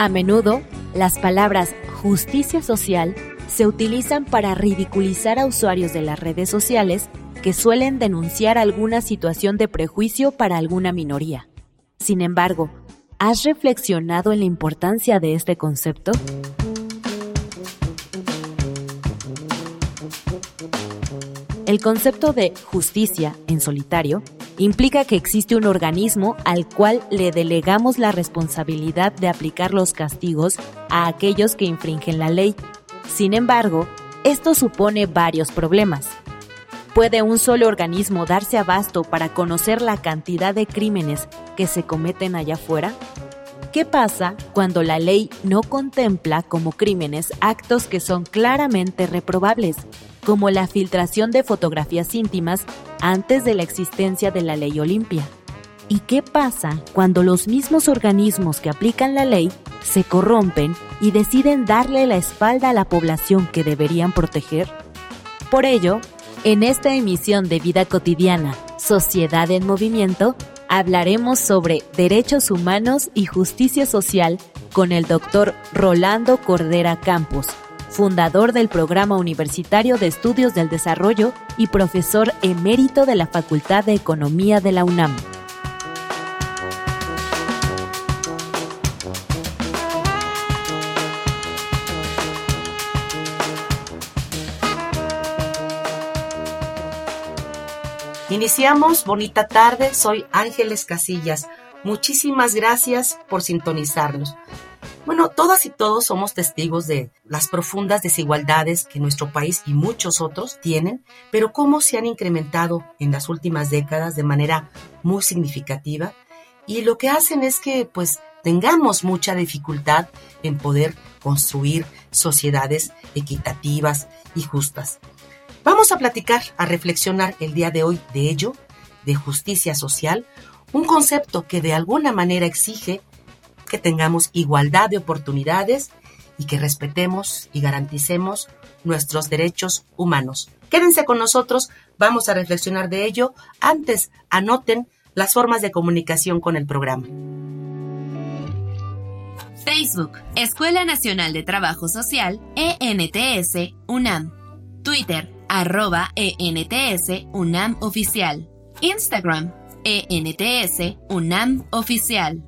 A menudo, las palabras justicia social se utilizan para ridiculizar a usuarios de las redes sociales que suelen denunciar alguna situación de prejuicio para alguna minoría. Sin embargo, ¿has reflexionado en la importancia de este concepto? El concepto de justicia en solitario implica que existe un organismo al cual le delegamos la responsabilidad de aplicar los castigos a aquellos que infringen la ley. Sin embargo, esto supone varios problemas. ¿Puede un solo organismo darse abasto para conocer la cantidad de crímenes que se cometen allá afuera? ¿Qué pasa cuando la ley no contempla como crímenes actos que son claramente reprobables, como la filtración de fotografías íntimas antes de la existencia de la ley Olimpia? ¿Y qué pasa cuando los mismos organismos que aplican la ley se corrompen y deciden darle la espalda a la población que deberían proteger? Por ello, en esta emisión de Vida Cotidiana, Sociedad en Movimiento, hablaremos sobre derechos humanos y justicia social con el doctor Rolando Cordera Campos, fundador del Programa Universitario de Estudios del Desarrollo y profesor emérito de la Facultad de Economía de la UNAM. Iniciamos, bonita tarde, soy Ángeles Casillas. Muchísimas gracias por sintonizarnos. Bueno, todas y todos somos testigos de las profundas desigualdades que nuestro país y muchos otros tienen, pero cómo se han incrementado en las últimas décadas de manera muy significativa y lo que hacen es que pues tengamos mucha dificultad en poder construir sociedades equitativas y justas. Vamos a platicar, a reflexionar el día de hoy de ello, de justicia social, un concepto que de alguna manera exige que tengamos igualdad de oportunidades y que respetemos y garanticemos nuestros derechos humanos. Quédense con nosotros, vamos a reflexionar de ello. Antes, anoten las formas de comunicación con el programa. Facebook, Escuela Nacional de Trabajo Social, ENTS, UNAM. Twitter, arroba ENTS, UNAM Oficial. Instagram, ENTS, UNAM Oficial.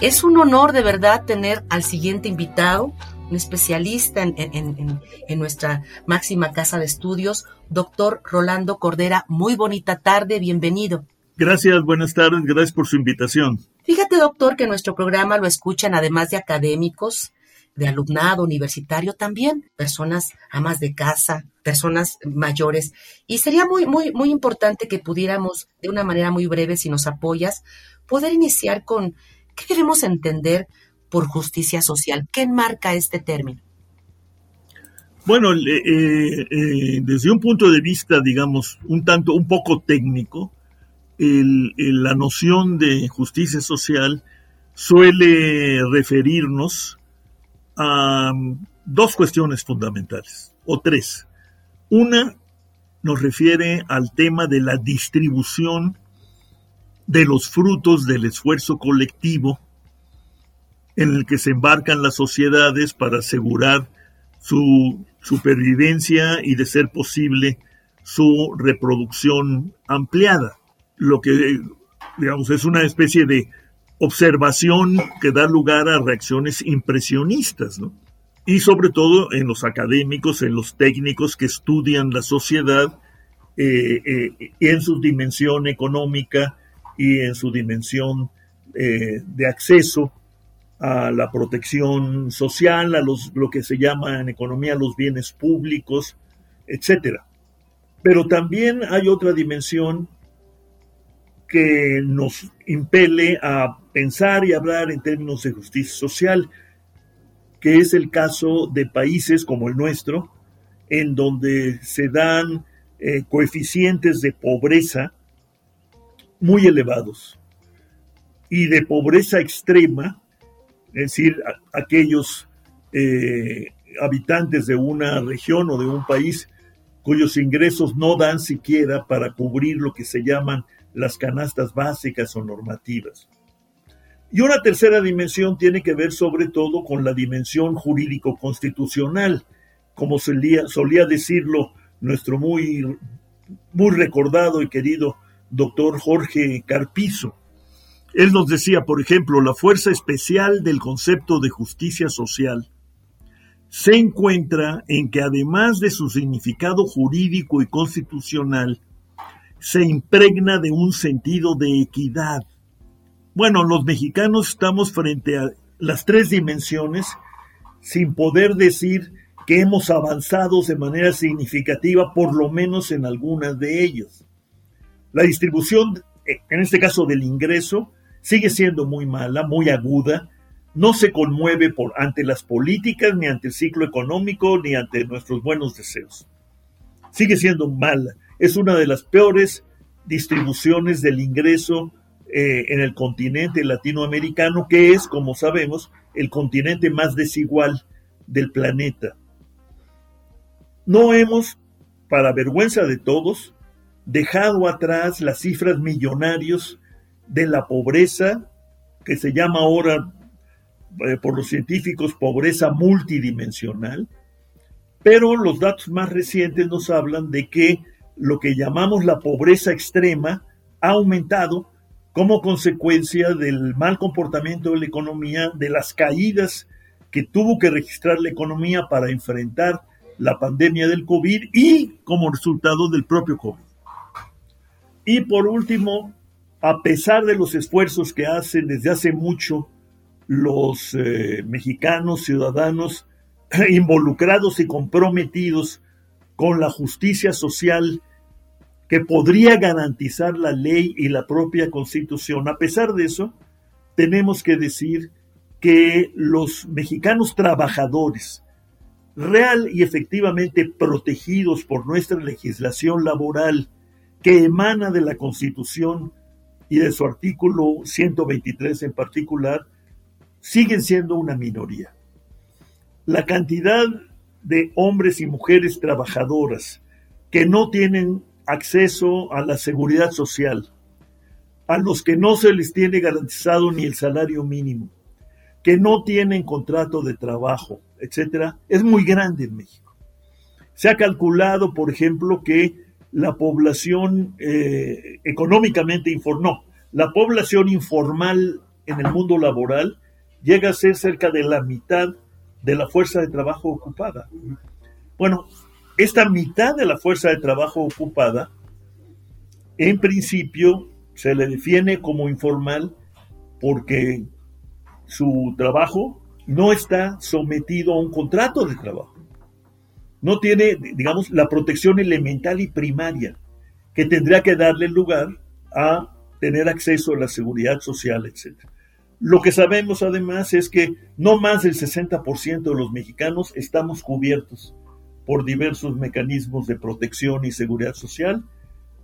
Es un honor de verdad tener al siguiente invitado, un especialista en, nuestra máxima casa de estudios, doctor Rolando Cordera. Muy bonita tarde, bienvenido. Gracias, buenas tardes, gracias por su invitación. Fíjate, doctor, que nuestro programa lo escuchan además de académicos, de alumnado universitario también, personas amas de casa, personas mayores. Y sería muy, muy, muy importante que pudiéramos, de una manera muy breve, si nos apoyas, poder iniciar con ¿Qué queremos entender por justicia social? ¿Qué enmarca este término? Bueno, eh, eh, desde un punto de vista, digamos, un tanto, un poco técnico, la noción de justicia social suele referirnos a dos cuestiones fundamentales, o tres. Una nos refiere al tema de la distribución de los frutos del esfuerzo colectivo en el que se embarcan las sociedades para asegurar su supervivencia y, de ser posible, su reproducción ampliada. lo que, digamos, es una especie de observación que da lugar a reacciones impresionistas, ¿no? Y sobre todo en los académicos, en los técnicos que estudian la sociedad eh, eh, en su dimensión económica y en su dimensión eh, de acceso a la protección social, a los, lo que se llama en economía los bienes públicos, etcétera. Pero también hay otra dimensión que nos impele a pensar y hablar en términos de justicia social, que es el caso de países como el nuestro, en donde se dan eh, coeficientes de pobreza muy elevados y de pobreza extrema, es decir, aquellos eh, habitantes de una región o de un país cuyos ingresos no dan siquiera para cubrir lo que se llaman las canastas básicas o normativas. Y una tercera dimensión tiene que ver sobre todo con la dimensión jurídico-constitucional, como solía, solía decirlo nuestro muy, muy recordado y querido doctor Jorge Carpizo. Él nos decía, por ejemplo, la fuerza especial del concepto de justicia social se encuentra en que además de su significado jurídico y constitucional, se impregna de un sentido de equidad. Bueno, los mexicanos estamos frente a las tres dimensiones sin poder decir que hemos avanzado de manera significativa, por lo menos en algunas de ellas. La distribución, en este caso del ingreso, sigue siendo muy mala, muy aguda, no se conmueve por, ante las políticas, ni ante el ciclo económico, ni ante nuestros buenos deseos. Sigue siendo mala. Es una de las peores distribuciones del ingreso eh, en el continente latinoamericano, que es, como sabemos, el continente más desigual del planeta. No hemos, para vergüenza de todos, dejado atrás las cifras millonarios de la pobreza, que se llama ahora eh, por los científicos pobreza multidimensional, pero los datos más recientes nos hablan de que lo que llamamos la pobreza extrema ha aumentado como consecuencia del mal comportamiento de la economía, de las caídas que tuvo que registrar la economía para enfrentar la pandemia del COVID y como resultado del propio COVID. Y por último, a pesar de los esfuerzos que hacen desde hace mucho los eh, mexicanos ciudadanos involucrados y comprometidos con la justicia social que podría garantizar la ley y la propia constitución. A pesar de eso, tenemos que decir que los mexicanos trabajadores, real y efectivamente protegidos por nuestra legislación laboral, que emana de la Constitución y de su artículo 123 en particular, siguen siendo una minoría. La cantidad de hombres y mujeres trabajadoras que no tienen acceso a la seguridad social, a los que no se les tiene garantizado ni el salario mínimo, que no tienen contrato de trabajo, etcétera, es muy grande en México. Se ha calculado, por ejemplo, que la población eh, económicamente informal, la población informal en el mundo laboral llega a ser cerca de la mitad de la fuerza de trabajo ocupada. Bueno, esta mitad de la fuerza de trabajo ocupada, en principio, se le define como informal porque su trabajo no está sometido a un contrato de trabajo. No tiene, digamos, la protección elemental y primaria que tendría que darle lugar a tener acceso a la seguridad social, etcétera. Lo que sabemos además es que no más del 60% de los mexicanos estamos cubiertos por diversos mecanismos de protección y seguridad social.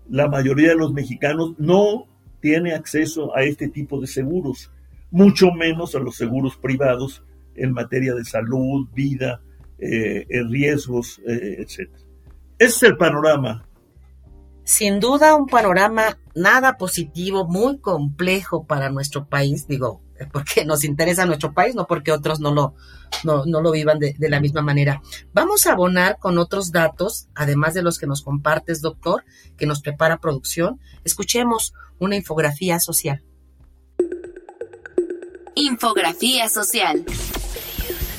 La mayoría de los mexicanos no tiene acceso a este tipo de seguros, mucho menos a los seguros privados en materia de salud, vida, eh, eh, riesgos, eh, etc. Ese es el panorama. Sin duda un panorama nada positivo, muy complejo para nuestro país, digo, porque nos interesa nuestro país, no porque otros no lo, no, lo vivan de, de, la misma manera. Vamos a abonar con otros datos, además de los que nos compartes, doctor, que nos prepara producción. Escuchemos una infografía social. Infografía social.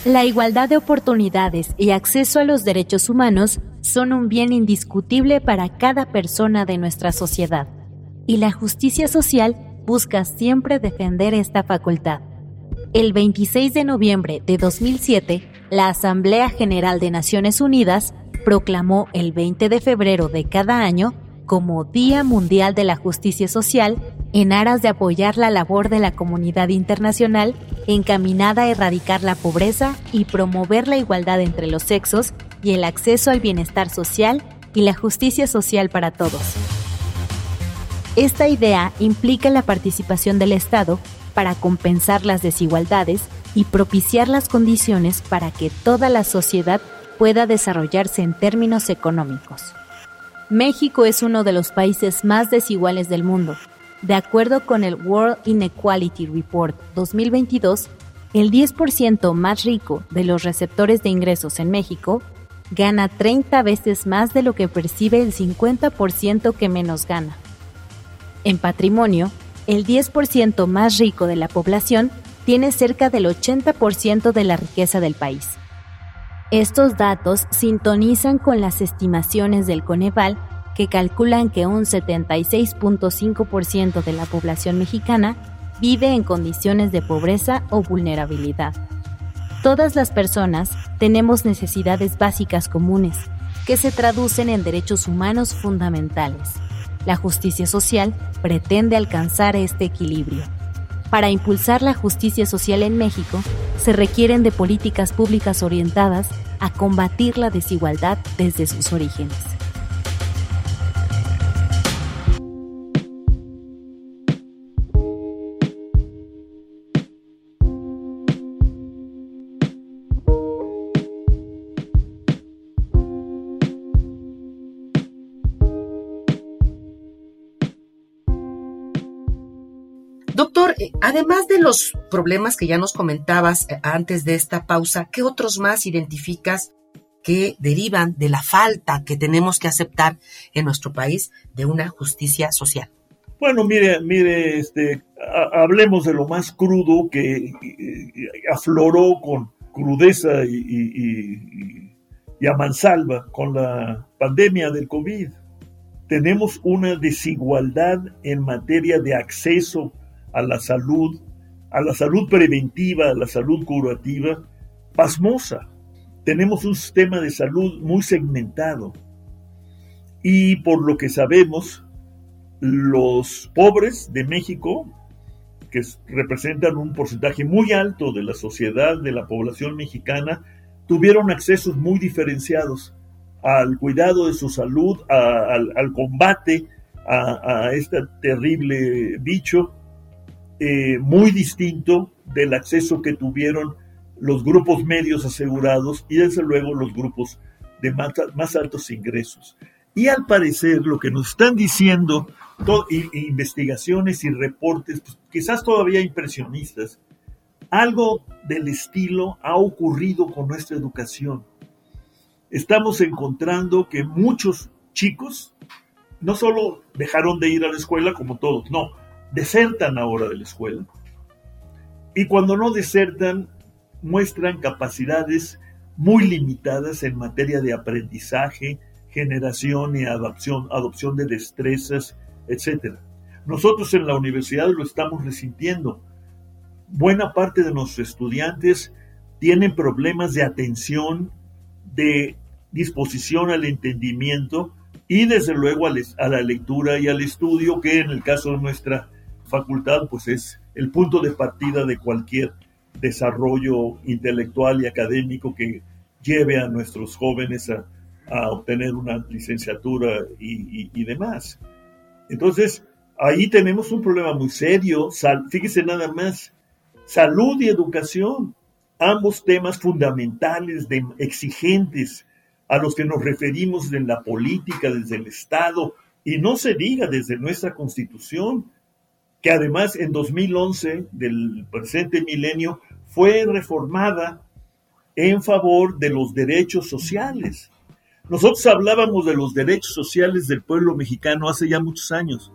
La igualdad de oportunidades y acceso a los derechos humanos son un bien indiscutible para cada persona de nuestra sociedad. Y la justicia social busca siempre defender esta facultad. El 26 de noviembre de 2007, la Asamblea General de Naciones Unidas proclamó el 20 de febrero de cada año como Día Mundial de la Justicia Social en aras de apoyar la labor de la comunidad internacional encaminada a erradicar la pobreza y promover la igualdad entre los sexos y el acceso al bienestar social y la justicia social para todos. Esta idea implica la participación del Estado para compensar las desigualdades y propiciar las condiciones para que toda la sociedad pueda desarrollarse en términos económicos. México es uno de los países más desiguales del mundo. De acuerdo con el World Inequality Report 2022, el 10% más rico de los receptores de ingresos en México gana 30 veces más de lo que percibe el 50% que menos gana. En patrimonio, el 10% más rico de la población tiene cerca del 80% de la riqueza del país. Estos datos sintonizan con las estimaciones del Coneval que calculan que un 76.5% de la población mexicana vive en condiciones de pobreza o vulnerabilidad. Todas las personas tenemos necesidades básicas comunes que se traducen en derechos humanos fundamentales la justicia social pretende alcanzar este equilibrio. Para impulsar la justicia social en México, se requieren de políticas públicas orientadas a combatir la desigualdad desde sus orígenes. Doctor, eh, además de los problemas que ya nos comentabas eh, antes de esta pausa, ¿qué otros más identificas que derivan de la falta que tenemos que aceptar en nuestro país de una justicia social? Bueno, mire, mire, este, hablemos de lo más crudo que afloró con crudeza y, y a mansalva con la pandemia del COVID. Tenemos una desigualdad en materia de acceso a la salud, a la salud preventiva, a la salud curativa, pasmosa. Tenemos un sistema de salud muy segmentado. Y por lo que sabemos, los pobres de México, que representan un porcentaje muy alto de la sociedad, de la población mexicana, tuvieron accesos muy diferenciados al cuidado de su salud, al, combate a, a, este terrible bicho eh, muy distinto del acceso que tuvieron los grupos medios asegurados y desde luego los grupos de más, altos ingresos. Y al parecer lo que nos están diciendo investigaciones y reportes, pues, quizás todavía impresionistas, algo del estilo ha ocurrido con nuestra educación. Estamos encontrando que muchos chicos no solo dejaron de ir a la escuela como todos, no, desertan ahora de la escuela. Y cuando no desertan, muestran capacidades muy limitadas en materia de aprendizaje, generación y adopción, adopción de destrezas, etc. Nosotros en la universidad lo estamos resintiendo. Buena parte de nuestros estudiantes tienen problemas de atención, de disposición al entendimiento y desde luego a, la lectura y al estudio, que en el caso de nuestra facultad pues es el punto de partida de cualquier desarrollo intelectual y académico que lleve a nuestros jóvenes a, obtener una licenciatura y, demás. Entonces, ahí tenemos un problema muy serio. fíjese nada más, salud y educación, ambos temas fundamentales, exigentes, a los que nos referimos en la política, desde el Estado, y no se diga desde nuestra constitución, que además en 2011 del presente milenio fue reformada en favor de los derechos sociales. Nosotros hablábamos de los derechos sociales del pueblo mexicano hace ya muchos años.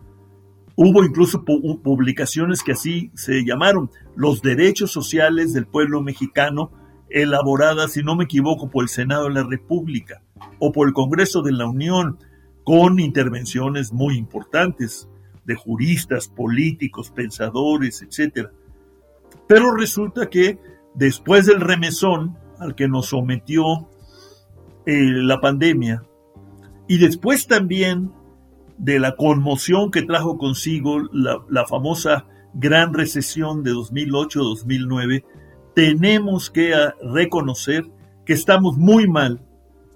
Hubo incluso publicaciones que así se llamaron, los derechos sociales del pueblo mexicano, elaboradas, si no me equivoco, por el Senado de la República o por el Congreso de la Unión, con intervenciones muy importantes de juristas, políticos, pensadores, etc. Pero resulta que después del remesón al que nos sometió eh, la pandemia y después también de la conmoción que trajo consigo la, la famosa gran recesión de 2008-2009, tenemos que reconocer que estamos muy mal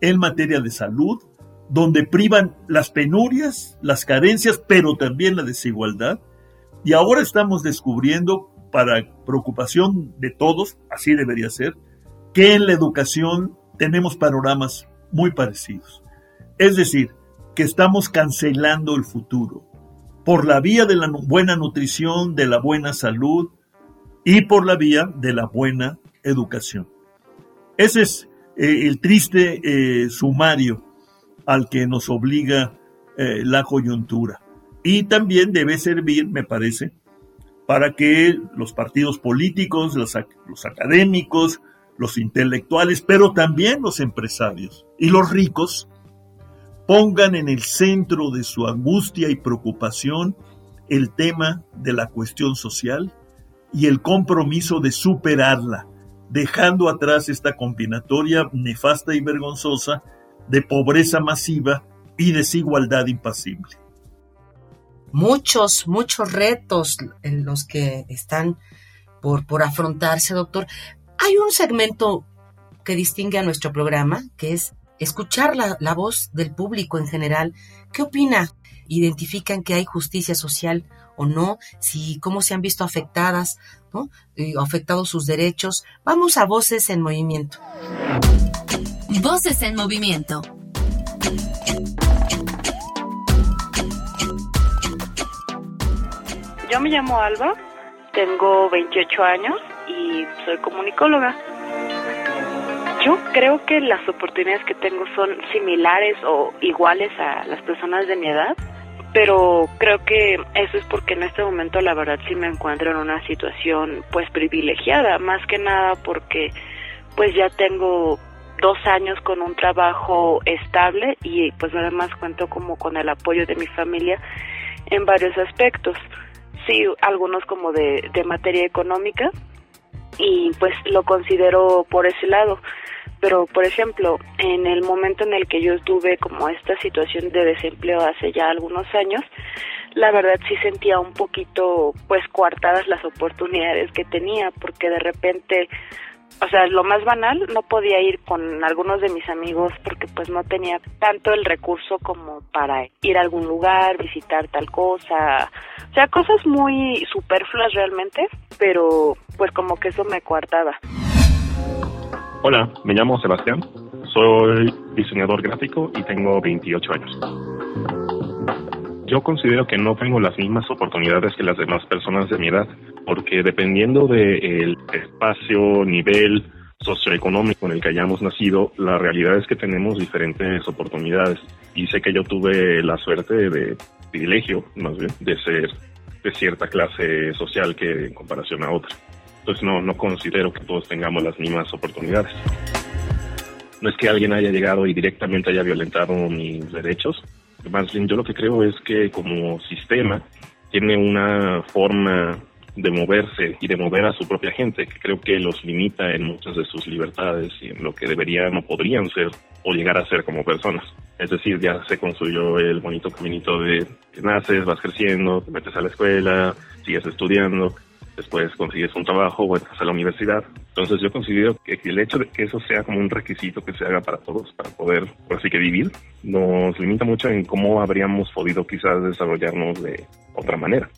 en materia de salud, donde privan las penurias, las carencias, pero también la desigualdad. Y ahora estamos descubriendo, para preocupación de todos, así debería ser, que en la educación tenemos panoramas muy parecidos. Es decir, que estamos cancelando el futuro por la vía de la buena nutrición, de la buena salud y por la vía de la buena educación. Ese es eh, el triste eh, sumario al que nos obliga eh, la coyuntura. Y también debe servir, me parece, para que los partidos políticos, los, los académicos, los intelectuales, pero también los empresarios y los ricos pongan en el centro de su angustia y preocupación el tema de la cuestión social y el compromiso de superarla, dejando atrás esta combinatoria nefasta y vergonzosa de pobreza masiva y desigualdad impasible. Muchos, muchos retos en los que están por, por afrontarse, doctor. Hay un segmento que distingue a nuestro programa, que es escuchar la, la, voz del público en general. ¿Qué opina? ¿Identifican que hay justicia social o no? Si, ¿Cómo se han visto afectadas, ¿no? afectados sus derechos? Vamos a Voces en Movimiento. Voces en movimiento. Yo me llamo Alba, tengo 28 años y soy comunicóloga. Yo creo que las oportunidades que tengo son similares o iguales a las personas de mi edad, pero creo que eso es porque en este momento la verdad sí me encuentro en una situación pues privilegiada, más que nada porque pues ya tengo dos años con un trabajo estable y pues además cuento como con el apoyo de mi familia en varios aspectos. Sí, algunos como de, de materia económica y pues lo considero por ese lado. Pero, por ejemplo, en el momento en el que yo estuve como esta situación de desempleo hace ya algunos años, la verdad sí sentía un poquito pues coartadas las oportunidades que tenía porque de repente o sea, lo más banal, no podía ir con algunos de mis amigos porque pues no tenía tanto el recurso como para ir a algún lugar, visitar tal cosa, o sea, cosas muy superfluas realmente, pero pues como que eso me coartaba. Hola, me llamo Sebastián, soy diseñador gráfico y tengo 28 años. Yo considero que no tengo las mismas oportunidades que las demás personas de mi edad, porque dependiendo del espacio, nivel socioeconómico en el que hayamos nacido, la realidad es que tenemos diferentes oportunidades. Y sé que yo tuve la suerte de privilegio, más bien, de ser de cierta clase social que en comparación a otra. Entonces no, no considero que todos tengamos las mismas oportunidades. No es que alguien haya llegado y directamente haya violentado mis derechos, más bien yo lo que creo es que como sistema tiene una forma de moverse y de mover a su propia gente, que creo que los limita en muchas de sus libertades y en lo que deberían o podrían ser o llegar a ser como personas. Es decir, ya se construyó el bonito caminito de que naces, vas creciendo, te metes a la escuela, sigues estudiando, después consigues un trabajo, vuelves a la universidad. Entonces yo considero que el hecho de que eso sea como un requisito que se haga para todos, para poder, por así que vivir, nos limita mucho en cómo habríamos podido quizás desarrollarnos de otra manera.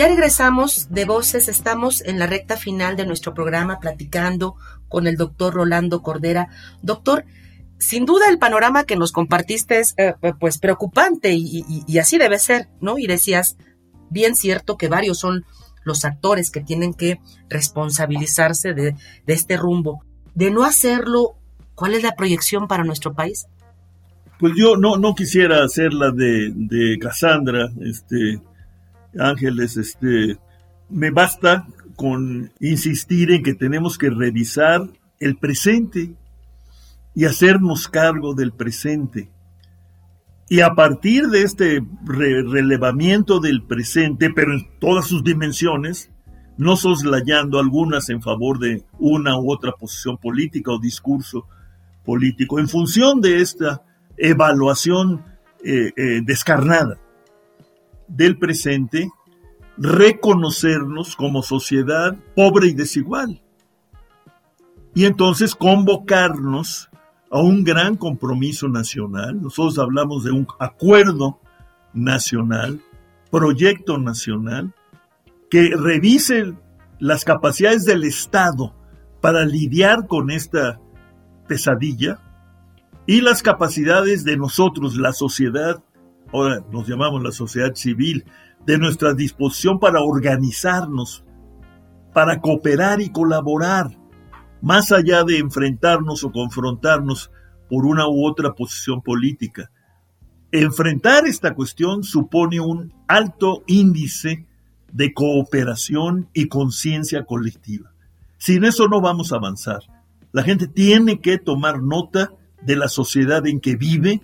Ya regresamos de Voces, estamos en la recta final de nuestro programa platicando con el doctor Rolando Cordera. Doctor, sin duda el panorama que nos compartiste es eh, pues preocupante y, así debe ser, ¿no? Y decías, bien cierto que varios son los actores que tienen que responsabilizarse de, este rumbo. De no hacerlo, ¿cuál es la proyección para nuestro país? Pues yo no, no quisiera hacer la de, de Cassandra, este, Ángeles, este, me basta con insistir en que tenemos que revisar el presente y hacernos cargo del presente. Y a partir de este relevamiento del presente, pero en todas sus dimensiones, no soslayando algunas en favor de una u otra posición política o discurso político, en función de esta evaluación eh, eh, descarnada del presente, reconocernos como sociedad pobre y desigual. Y entonces convocarnos a un gran compromiso nacional. Nosotros hablamos de un acuerdo nacional, proyecto nacional, que revise las capacidades del Estado para lidiar con esta pesadilla y las capacidades de nosotros, la sociedad, ahora nos llamamos la sociedad civil, de nuestra disposición para organizarnos, para cooperar y colaborar más allá de enfrentarnos o confrontarnos por una u otra posición política. Enfrentar esta cuestión supone un alto índice de cooperación y conciencia colectiva. Sin eso no vamos a avanzar. La gente tiene que tomar nota de la sociedad en que vive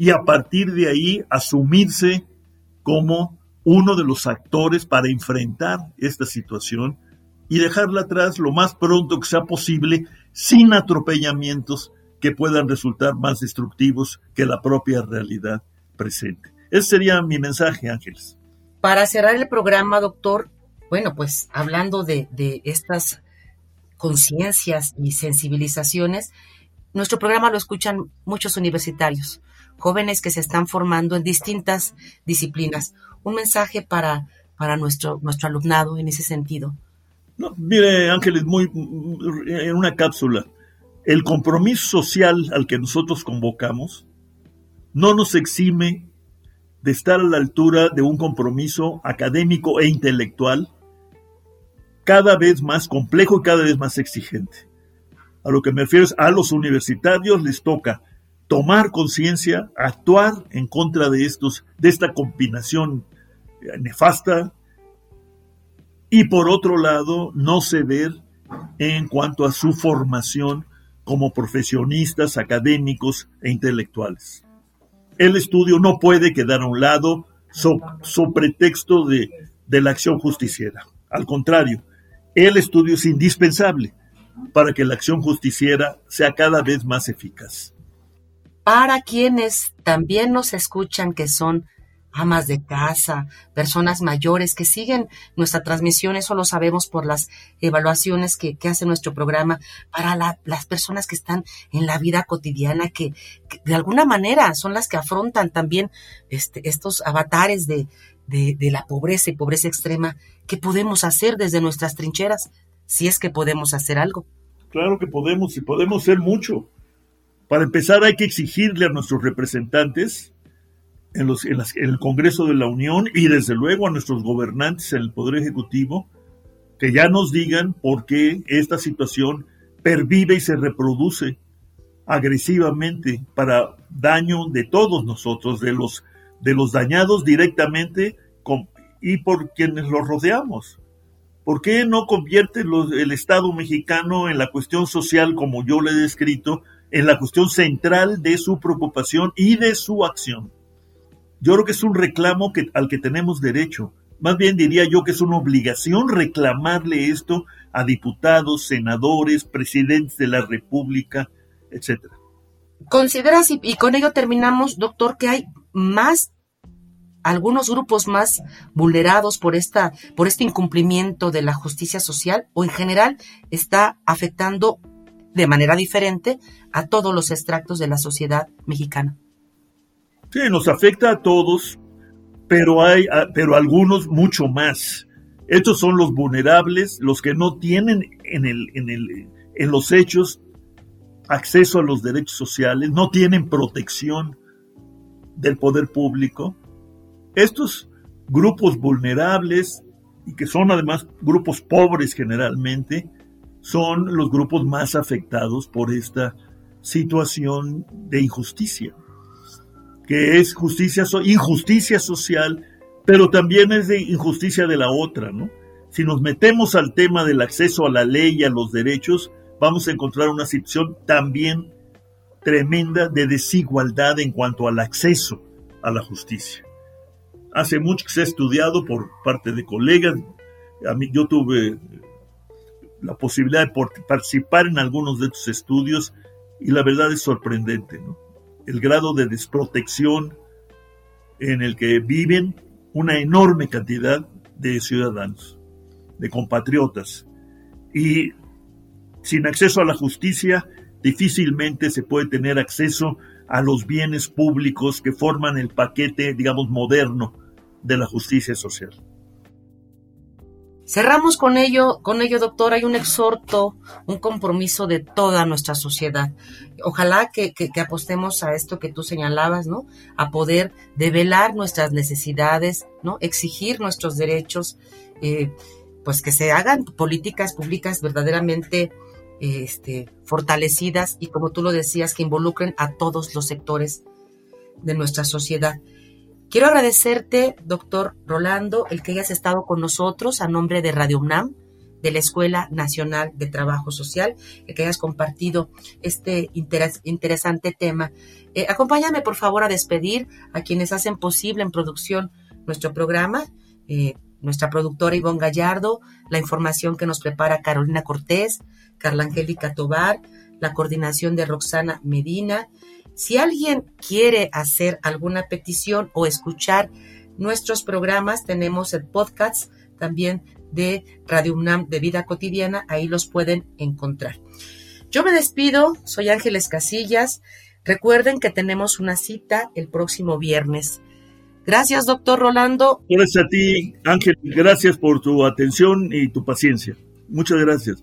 y a partir de ahí asumirse como uno de los actores para enfrentar esta situación y dejarla atrás lo más pronto que sea posible sin atropellamientos que puedan resultar más destructivos que la propia realidad presente. Ese sería mi mensaje, Ángeles. Para cerrar el programa, doctor, bueno, pues hablando de, de estas conciencias y sensibilizaciones, nuestro programa lo escuchan muchos universitarios, jóvenes que se están formando en distintas disciplinas. Un mensaje para, para nuestro, nuestro alumnado en ese sentido. Mire, Ángeles, muy en una cápsula. El compromiso social al que nosotros convocamos no nos exime de estar a la altura de un compromiso académico e intelectual cada vez más complejo y cada vez más exigente. A lo que me refiero es a los universitarios les toca tomar conciencia, actuar en contra de estos, de esta combinación nefasta y por otro lado no ceder en cuanto a su formación como profesionistas académicos e intelectuales. El estudio no puede quedar a un lado sobre pretexto de, de la acción justiciera. Al contrario, el estudio es indispensable para que la acción justiciera sea cada vez más eficaz. Para quienes también nos escuchan que son amas de casa, personas mayores que siguen nuestra transmisión, eso lo sabemos por las evaluaciones que, hace nuestro programa, para las personas que están en la vida cotidiana, que, de alguna manera son las que afrontan también este, estos avatares de, de, de la pobreza y pobreza extrema, ¿qué podemos hacer desde nuestras trincheras? Si es que podemos hacer algo. Claro que podemos y podemos hacer mucho. Para empezar hay que exigirle a nuestros representantes en, el Congreso de la Unión y desde luego a nuestros gobernantes en el Poder Ejecutivo que ya nos digan por qué esta situación pervive y se reproduce agresivamente para daño de todos nosotros, de los dañados directamente y por quienes los rodeamos. ¿Por qué no convierte el Estado mexicano en la cuestión social, como yo le he descrito, en la cuestión central de su preocupación y de su acción? Yo creo que es un reclamo al que tenemos derecho. Más bien diría yo que es una obligación reclamarle esto a diputados, senadores, presidentes de la República, etcétera. ¿Consideras, y, y con ello terminamos, doctor, que hay más algunos grupos más vulnerados por esta por este incumplimiento de la justicia social o en general está afectando de manera diferente a todos los extractos de la sociedad mexicana. Sí, nos afecta a todos pero hay, ah, pero algunos mucho más. Estos son los vulnerables, los que no tienen en, el, en, el, en los hechos acceso a los derechos sociales, no tienen protección del poder público. Estos grupos vulnerables, y que son además grupos pobres generalmente, son los grupos más afectados por esta situación de injusticia, que es justicia, injusticia social, pero también es de injusticia de la otra, ¿no? Si nos metemos al tema del acceso a la ley y a los derechos, vamos a encontrar una situación también tremenda de desigualdad en cuanto al acceso a la justicia. Hace mucho que se ha estudiado por parte de colegas, a mí yo tuve la posibilidad de participar en algunos de estos estudios y la verdad es sorprendente, ¿no? El grado de desprotección en el que viven una enorme cantidad de ciudadanos, de compatriotas. Y sin acceso a la justicia, difícilmente se puede tener acceso a los bienes públicos que forman el paquete, digamos, moderno de la justicia social. Cerramos con ello, con ello, doctor, hay un exhorto, un compromiso de toda nuestra sociedad. Ojalá que, apostemos a esto que tú señalabas, ¿no? A poder develar nuestras necesidades, ¿no? Exigir nuestros derechos, eh, pues que se hagan políticas públicas verdaderamente este, fortalecidas y, como tú lo decías, que involucren a todos los sectores de nuestra sociedad. Quiero agradecerte, doctor Rolando, el que hayas estado con nosotros a nombre de Radio UNAM, de la Escuela Nacional de Trabajo Social, el que hayas compartido este interesante tema. Eh, acompáñame, por favor, a despedir a quienes hacen posible en producción nuestro programa. Eh, nuestra productora Ivonne Gallardo, la información que nos prepara Carolina Cortés, Carla Angélica Tobar, la coordinación de Roxana Medina, si alguien quiere hacer alguna petición o escuchar nuestros programas, tenemos el podcast también de Radio UNAM de Vida Cotidiana, ahí los pueden encontrar. Yo me despido, soy Ángeles Casillas. Recuerden que tenemos una cita el próximo viernes. Gracias, doctor Rolando. Gracias a ti, Ángel. Gracias por tu atención y tu paciencia. Muchas gracias.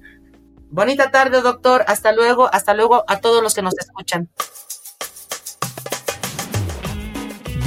Bonita tarde, doctor. Hasta luego. Hasta luego a todos los que nos escuchan.